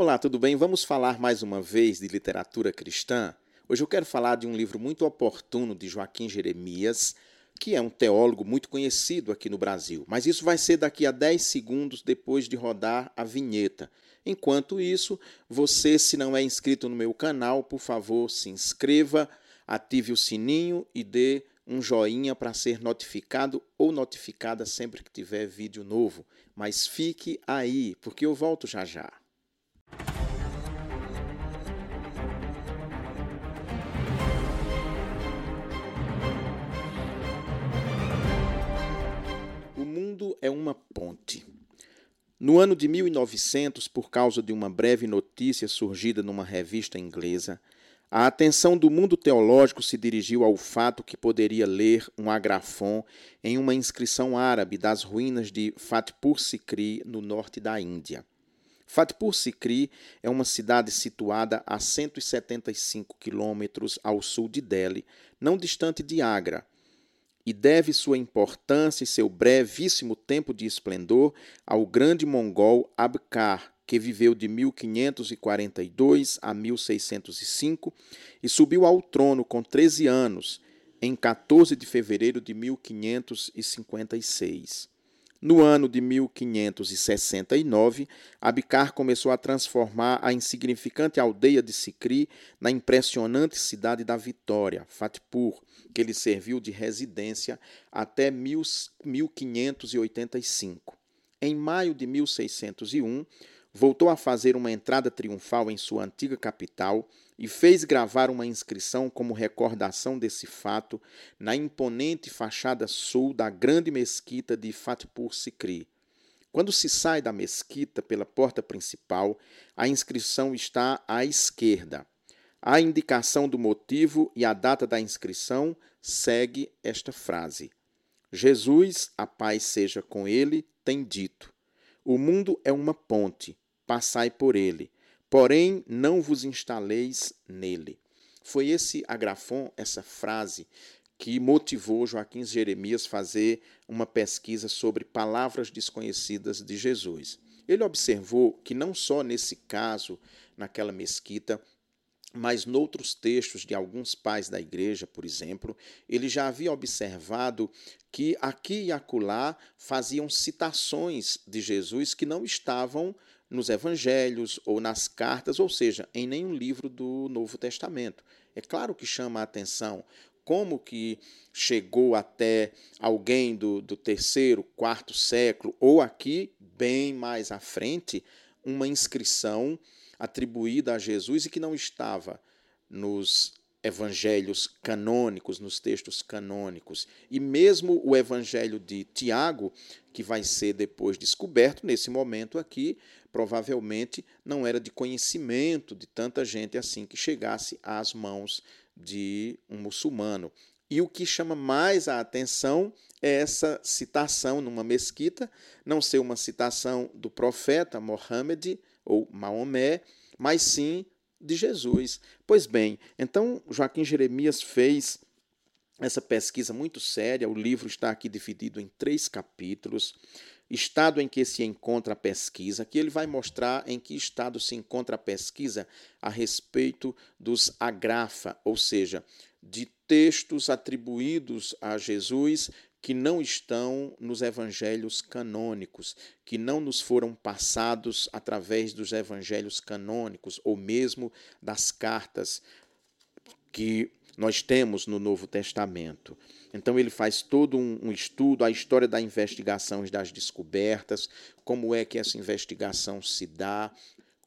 Olá, tudo bem? Vamos falar mais uma vez de literatura cristã? Hoje eu quero falar de um livro muito oportuno de Joaquim Jeremias, que é um teólogo muito conhecido aqui no Brasil. Mas isso vai ser daqui a 10 segundos depois de rodar a vinheta. Enquanto isso, você, se não é inscrito no meu canal, por favor, se inscreva, ative o sininho e dê um joinha para ser notificado ou notificada sempre que tiver vídeo novo. Mas fique aí, porque eu volto já já. Mundo é uma ponte. No ano de 1900, por causa de uma breve notícia surgida numa revista inglesa, a atenção do mundo teológico se dirigiu ao fato que poderia ler um agrafon em uma inscrição árabe das ruínas de Fatpur Sikri, no norte da Índia. Fatpur Sikri é uma cidade situada a 175 quilômetros ao sul de Delhi, não distante de Agra, e deve sua importância e seu brevíssimo tempo de esplendor ao grande mongol Abkar, que viveu de 1542 a 1605 e subiu ao trono com 13 anos, em 14 de fevereiro de 1556. No ano de 1569, Abkar começou a transformar a insignificante aldeia de Sikri na impressionante cidade da Vitória, Fatpur, que lhe serviu de residência até 1585. Em maio de 1601, voltou a fazer uma entrada triunfal em sua antiga capital e fez gravar uma inscrição como recordação desse fato na imponente fachada sul da grande mesquita de Fatpur Sikri. Quando se sai da mesquita pela porta principal, a inscrição está à esquerda. A indicação do motivo e a data da inscrição segue esta frase: Jesus, a paz seja com ele, tem dito: O mundo é uma ponte passai por ele, porém não vos instaleis nele. Foi esse agrafon, essa frase, que motivou Joaquim Jeremias fazer uma pesquisa sobre palavras desconhecidas de Jesus. Ele observou que não só nesse caso, naquela mesquita, mas noutros textos de alguns pais da igreja, por exemplo, ele já havia observado que aqui e acolá faziam citações de Jesus que não estavam nos evangelhos ou nas cartas, ou seja, em nenhum livro do Novo Testamento. É claro que chama a atenção como que chegou até alguém do, do terceiro, quarto século, ou aqui, bem mais à frente, uma inscrição atribuída a Jesus e que não estava nos evangelhos canônicos, nos textos canônicos. E mesmo o evangelho de Tiago, que vai ser depois descoberto, nesse momento aqui, provavelmente não era de conhecimento de tanta gente assim que chegasse às mãos de um muçulmano. E o que chama mais a atenção é essa citação numa mesquita, não ser uma citação do profeta Mohammed ou Maomé, mas sim de Jesus. Pois bem, então Joaquim Jeremias fez essa pesquisa muito séria. O livro está aqui dividido em três capítulos. Estado em que se encontra a pesquisa, que ele vai mostrar em que estado se encontra a pesquisa a respeito dos agrafa, ou seja, de textos atribuídos a Jesus que não estão nos evangelhos canônicos, que não nos foram passados através dos evangelhos canônicos ou mesmo das cartas que nós temos no Novo Testamento. Então ele faz todo um, estudo, a história da investigação e das descobertas, como é que essa investigação se dá,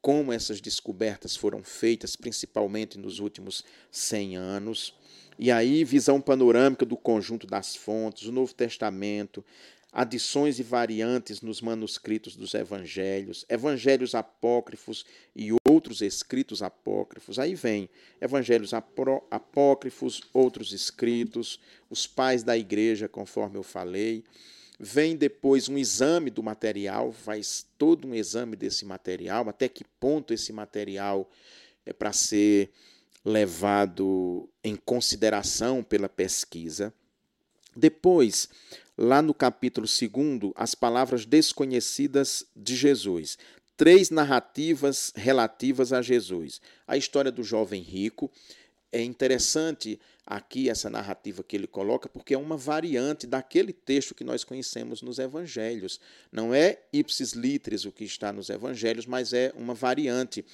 como essas descobertas foram feitas, principalmente nos últimos 100 anos. E aí, visão panorâmica do conjunto das fontes, o Novo Testamento, adições e variantes nos manuscritos dos evangelhos, evangelhos apócrifos e outros escritos apócrifos. Aí vem evangelhos apócrifos, outros escritos, os pais da igreja, conforme eu falei. Vem depois um exame do material, faz todo um exame desse material, até que ponto esse material é para ser levado em consideração pela pesquisa. Depois, lá no capítulo 2, as palavras desconhecidas de Jesus. Três narrativas relativas a Jesus. A história do jovem rico. É interessante aqui essa narrativa que ele coloca, porque é uma variante daquele texto que nós conhecemos nos evangelhos. Não é ipsis litteris o que está nos evangelhos, mas é uma variante.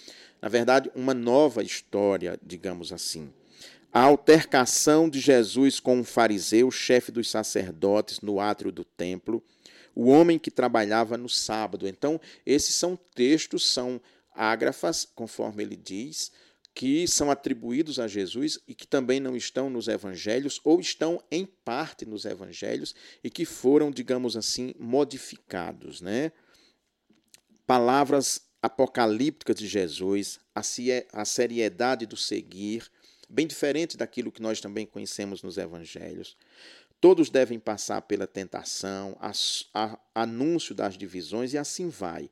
Na verdade, uma nova história, digamos assim. A altercação de Jesus com um fariseu, chefe dos sacerdotes, no átrio do templo o homem que trabalhava no sábado. Então, esses são textos, são ágrafas, conforme ele diz, que são atribuídos a Jesus e que também não estão nos evangelhos ou estão em parte nos evangelhos e que foram, digamos assim, modificados, né? Palavras apocalípticas de Jesus, a seriedade do seguir, bem diferente daquilo que nós também conhecemos nos evangelhos. Todos devem passar pela tentação, a, anúncio das divisões e assim vai.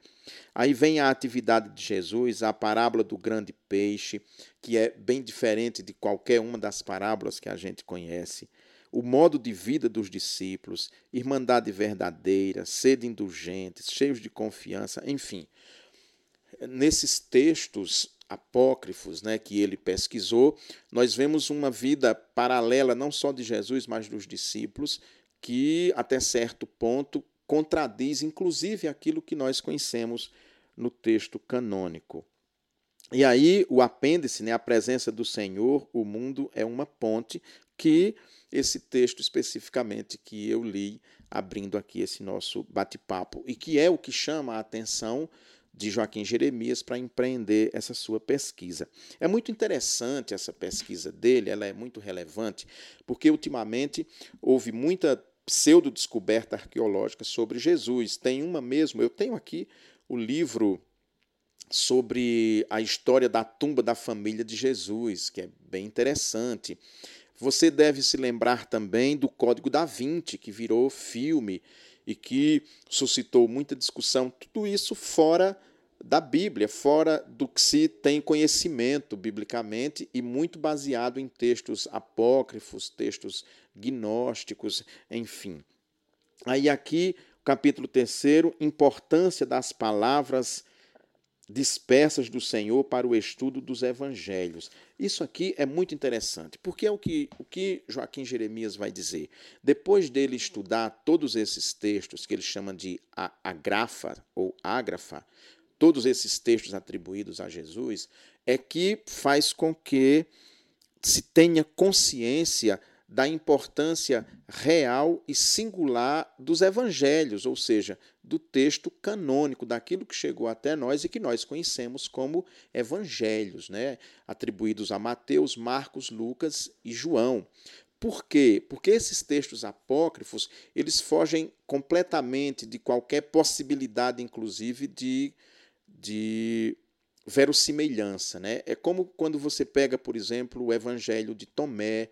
Aí vem a atividade de Jesus, a parábola do grande peixe, que é bem diferente de qualquer uma das parábolas que a gente conhece. O modo de vida dos discípulos, irmandade verdadeira, sede indulgentes, cheios de confiança, enfim. Nesses textos, apócrifos né, que ele pesquisou, nós vemos uma vida paralela não só de Jesus, mas dos discípulos, que até certo ponto contradiz inclusive aquilo que nós conhecemos no texto canônico. E aí o apêndice, né, a presença do Senhor, o mundo é uma ponte que esse texto especificamente que eu li abrindo aqui esse nosso bate-papo e que é o que chama a atenção de Joaquim Jeremias para empreender essa sua pesquisa. É muito interessante essa pesquisa dele, ela é muito relevante, porque ultimamente houve muita pseudo-descoberta arqueológica sobre Jesus. Tem uma mesmo, eu tenho aqui o livro sobre a história da tumba da família de Jesus, que é bem interessante. Você deve se lembrar também do Código da Vinci, que virou filme e que suscitou muita discussão, tudo isso fora da Bíblia, fora do que se tem conhecimento biblicamente e muito baseado em textos apócrifos, textos gnósticos, enfim. Aí aqui, capítulo 3, importância das palavras dispersas do Senhor para o estudo dos evangelhos. Isso aqui é muito interessante, porque é o que, o que Joaquim Jeremias vai dizer. Depois dele estudar todos esses textos, que ele chama de agrafa ou ágrafa, todos esses textos atribuídos a Jesus, é que faz com que se tenha consciência da importância real e singular dos evangelhos, ou seja, do texto canônico, daquilo que chegou até nós e que nós conhecemos como evangelhos, né? atribuídos a Mateus, Marcos, Lucas e João. Por quê? Porque esses textos apócrifos, eles fogem completamente de qualquer possibilidade, inclusive, de, de verossimilhança. Né? É como quando você pega, por exemplo, o Evangelho de Tomé,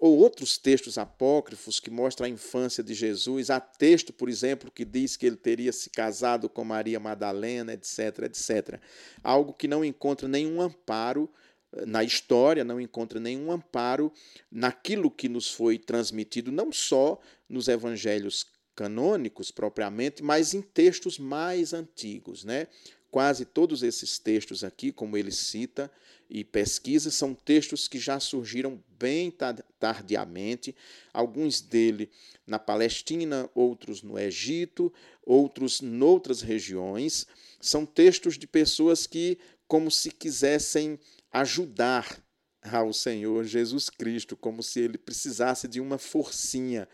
ou outros textos apócrifos que mostram a infância de Jesus. Há texto, por exemplo, que diz que ele teria se casado com Maria Madalena, etc, etc. Algo que não encontra nenhum amparo eh, na história, não encontra nenhum amparo naquilo que nos foi transmitido, não só nos evangelhos canônicos propriamente, mas em textos mais antigos, né? Quase todos esses textos aqui, como ele cita e pesquisa, são textos que já surgiram bem tardiamente, alguns dele na Palestina, outros no Egito, outros noutras regiões. São textos de pessoas que, como se quisessem ajudar ao Senhor Jesus Cristo, como se ele precisasse de uma forcinha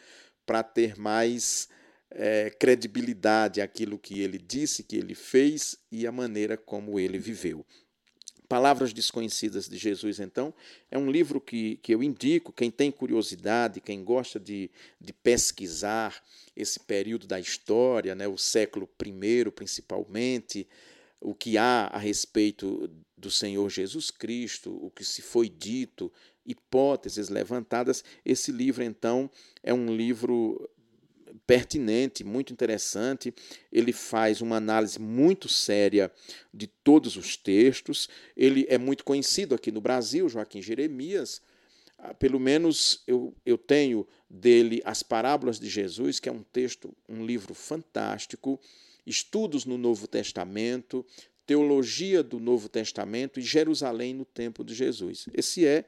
para ter mais é, credibilidade àquilo que ele disse, que ele fez e a maneira como ele viveu. Palavras Desconhecidas de Jesus, então, é um livro que, que eu indico, quem tem curiosidade, quem gosta de, de pesquisar esse período da história, né, o século I principalmente, o que há a respeito do Senhor Jesus Cristo, o que se foi dito, hipóteses levantadas. Esse livro, então, é um livro pertinente, muito interessante. Ele faz uma análise muito séria de todos os textos. Ele é muito conhecido aqui no Brasil, Joaquim Jeremias. Ah, pelo menos eu, eu tenho dele As Parábolas de Jesus, que é um texto, um livro fantástico. estudos no Novo Testamento, teologia do Novo Testamento e Jerusalém no tempo de Jesus. Esse é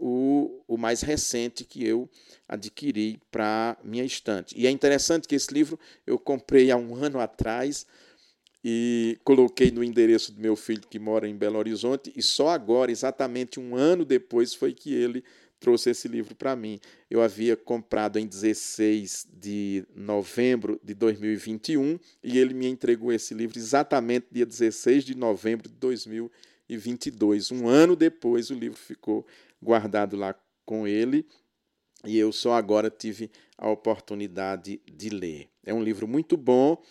o, o mais recente que eu adquiri para minha estante. E é interessante que esse livro eu comprei há um ano atrás e coloquei no endereço do meu filho que mora em Belo Horizonte e só agora, exatamente um ano depois, foi que ele trouxe esse livro para mim. Eu havia comprado em 16 de novembro de 2021 e ele me entregou esse livro exatamente dia 16 de novembro de 2022. Um ano depois, o livro ficou guardado lá com ele e eu só agora tive a oportunidade de ler. É um livro muito bom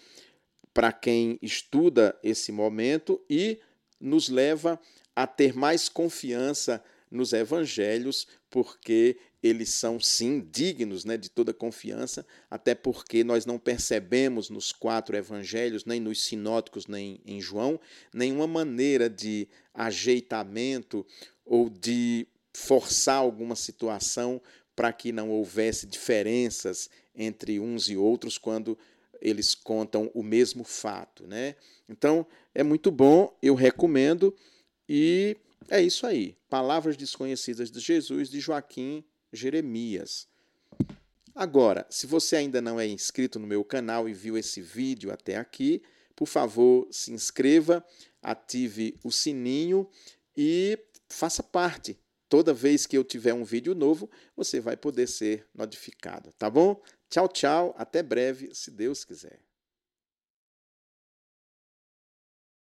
para quem estuda esse momento e nos leva a ter mais confiança nos evangelhos, porque eles são sim dignos né, de toda confiança, até porque nós não percebemos nos quatro evangelhos, nem nos sinóticos, nem em João, nenhuma maneira de ajeitamento ou de forçar alguma situação para que não houvesse diferenças entre uns e outros quando eles contam o mesmo fato, né? Então, é muito bom, eu recomendo e é isso aí. Palavras desconhecidas de Jesus de Joaquim Jeremias. Agora, se você ainda não é inscrito no meu canal e viu esse vídeo até aqui, por favor, se inscreva, ative o sininho e faça parte. Toda vez que eu tiver um vídeo novo, você vai poder ser notificado, tá bom? Tchau, tchau, até breve, se Deus quiser.